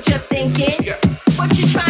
what you're thinking, yeah. what you trying.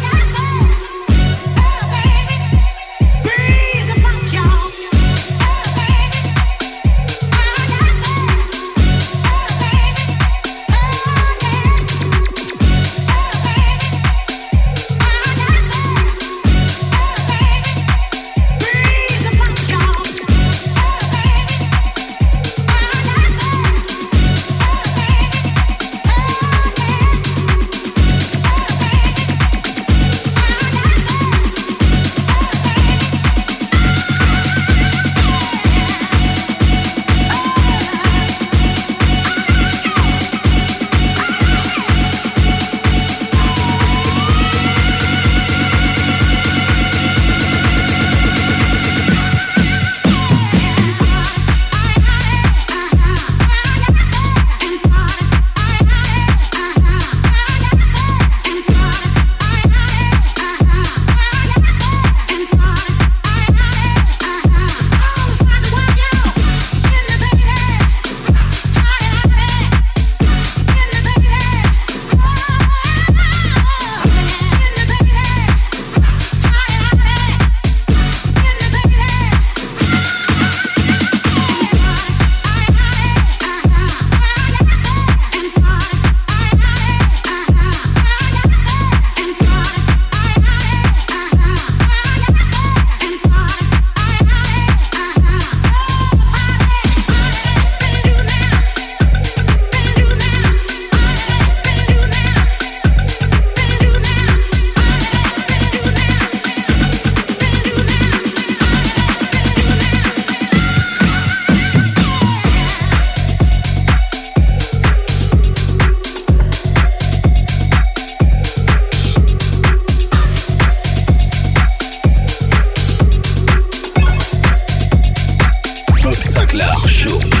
Clark Show.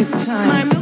it's time.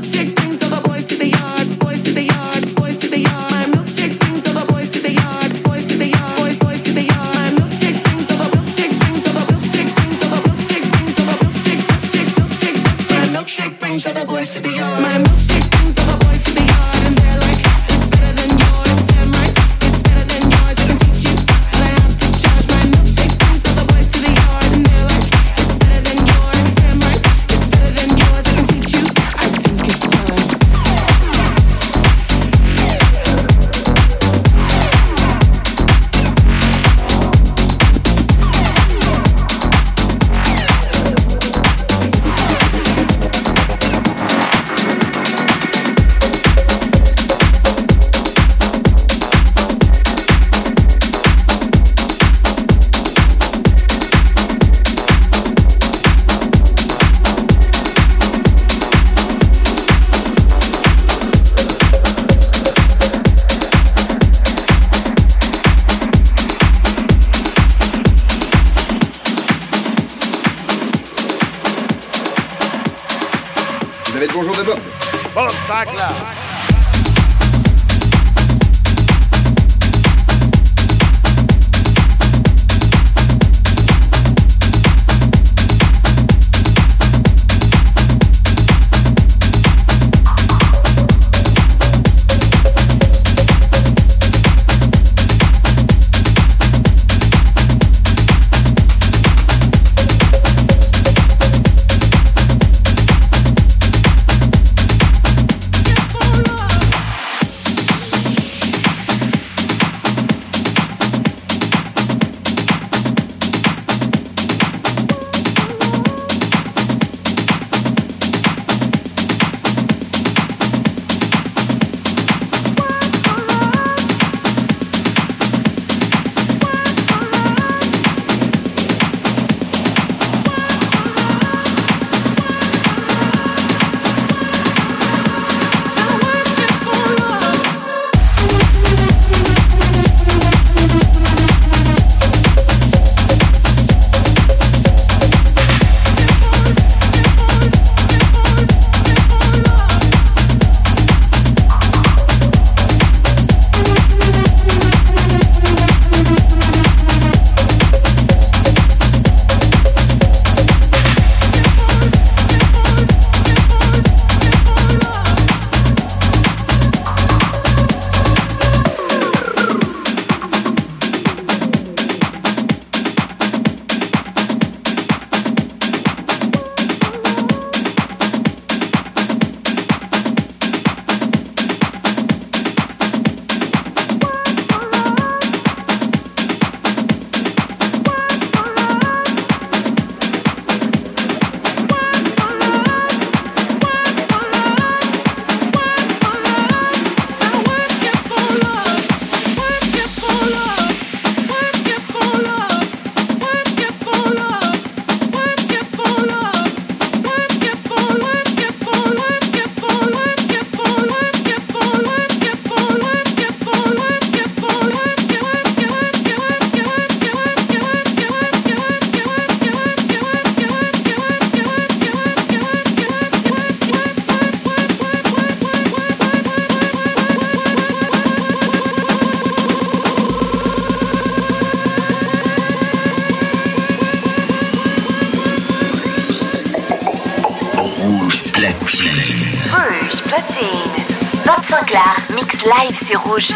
Bob Sinclair, mix live, c'est rouge.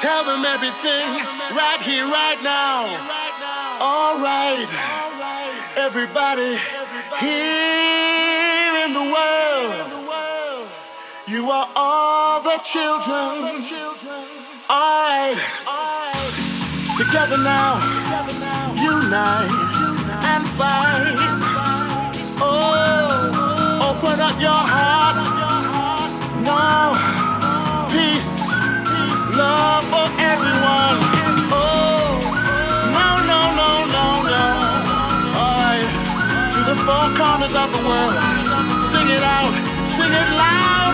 Tell them everything right here, right now. All right, everybody here in the world, you are all the children. All right, together now, unite and fight. Oh, open up your heart now. Peace love for everyone. Oh, no, no, no, no, no. Alright, to the four corners of the world. Sing it out, sing it loud.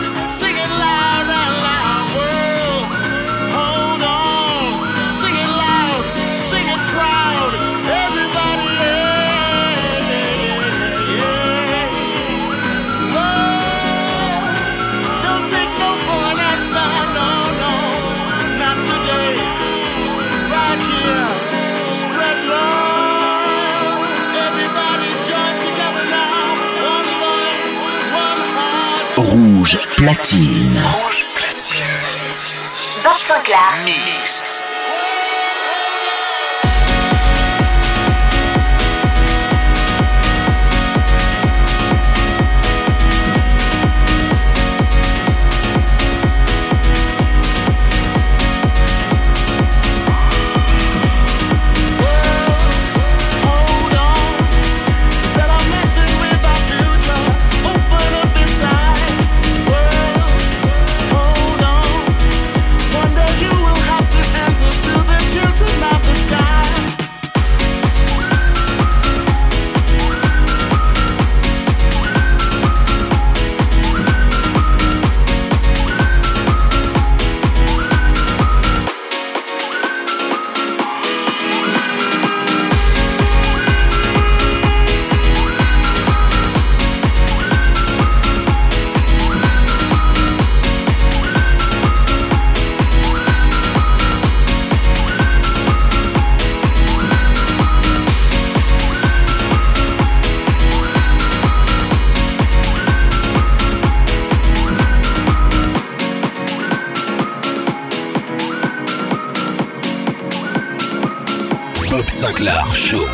Rouge platine. Rouge platine. Vincent Clark. Mix. Sinclair Show.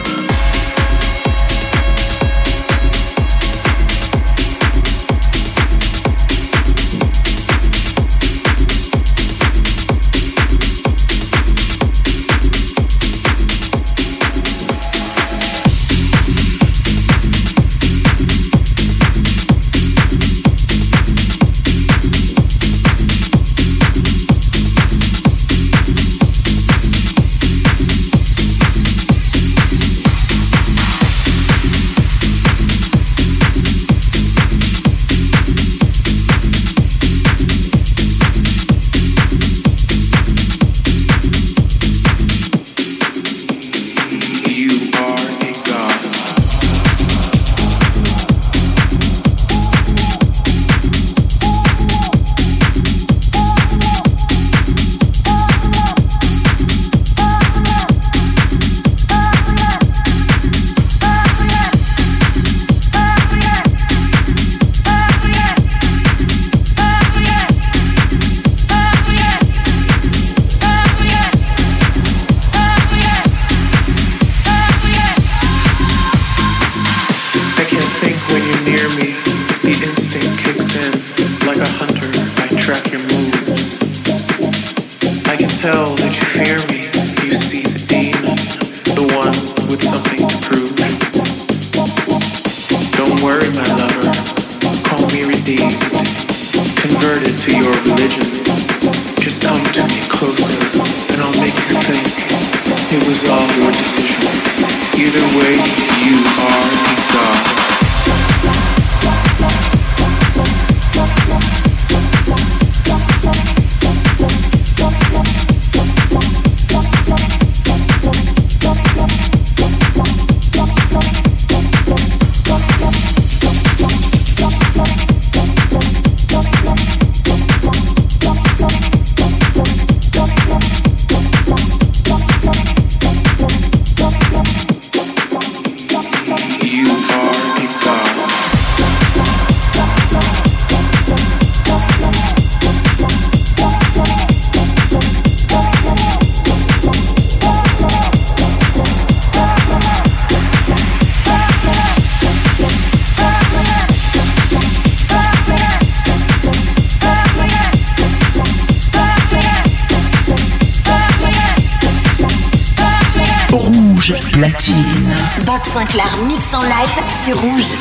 Platine. Bob Sinclar mix en live sur Rouge.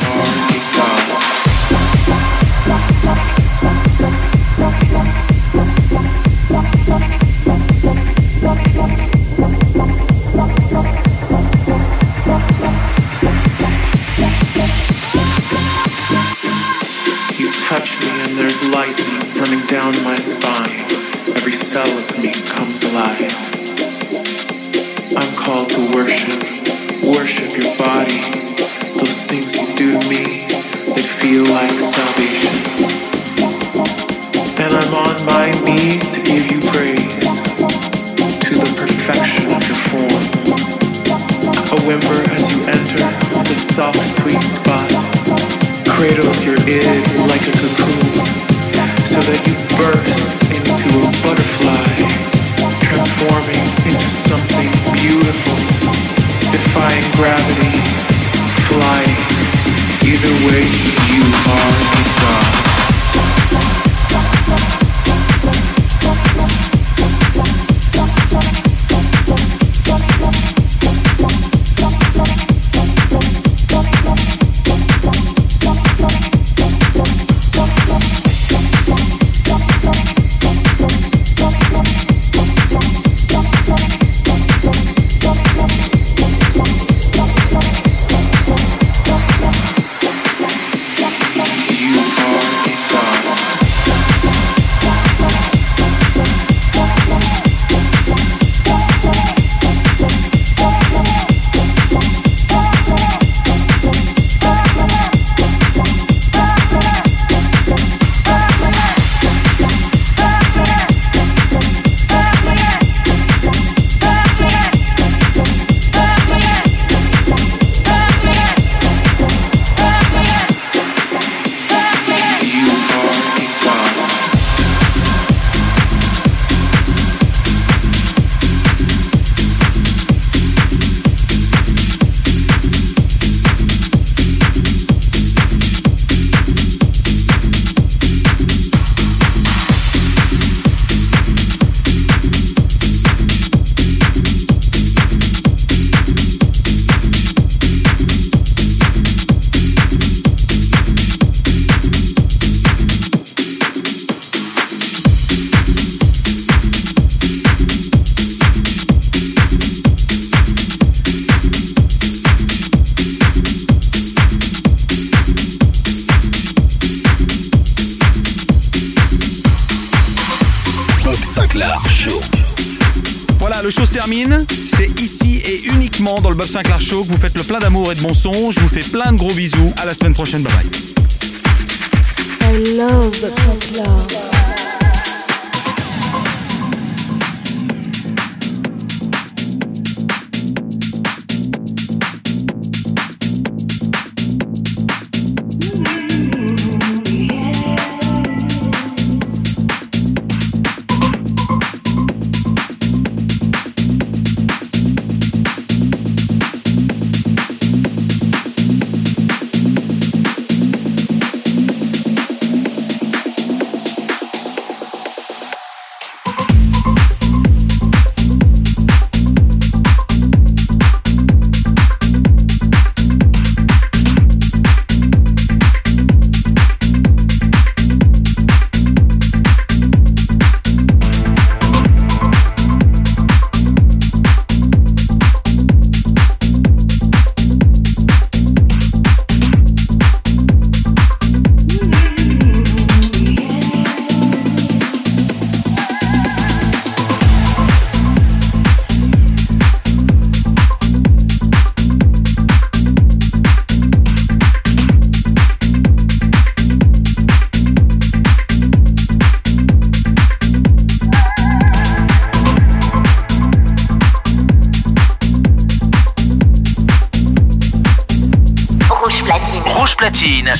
You touch me and there's lightning running down my spine. Every cell of me comes alive. Called to worship, worship your body. Those things you do to me, they feel like salvation. And I'm on my knees to give you praise to the perfection of your form. A whimper as you enter the soft, sweet spot cradles your id like a cocoon so that you burst into a butterfly, transforming beautiful, defying gravity, flying. Either way, you are a god. De bon. Je vous fais plein de gros bisous. À la semaine prochaine. Bye bye.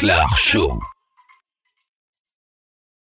Clark Show.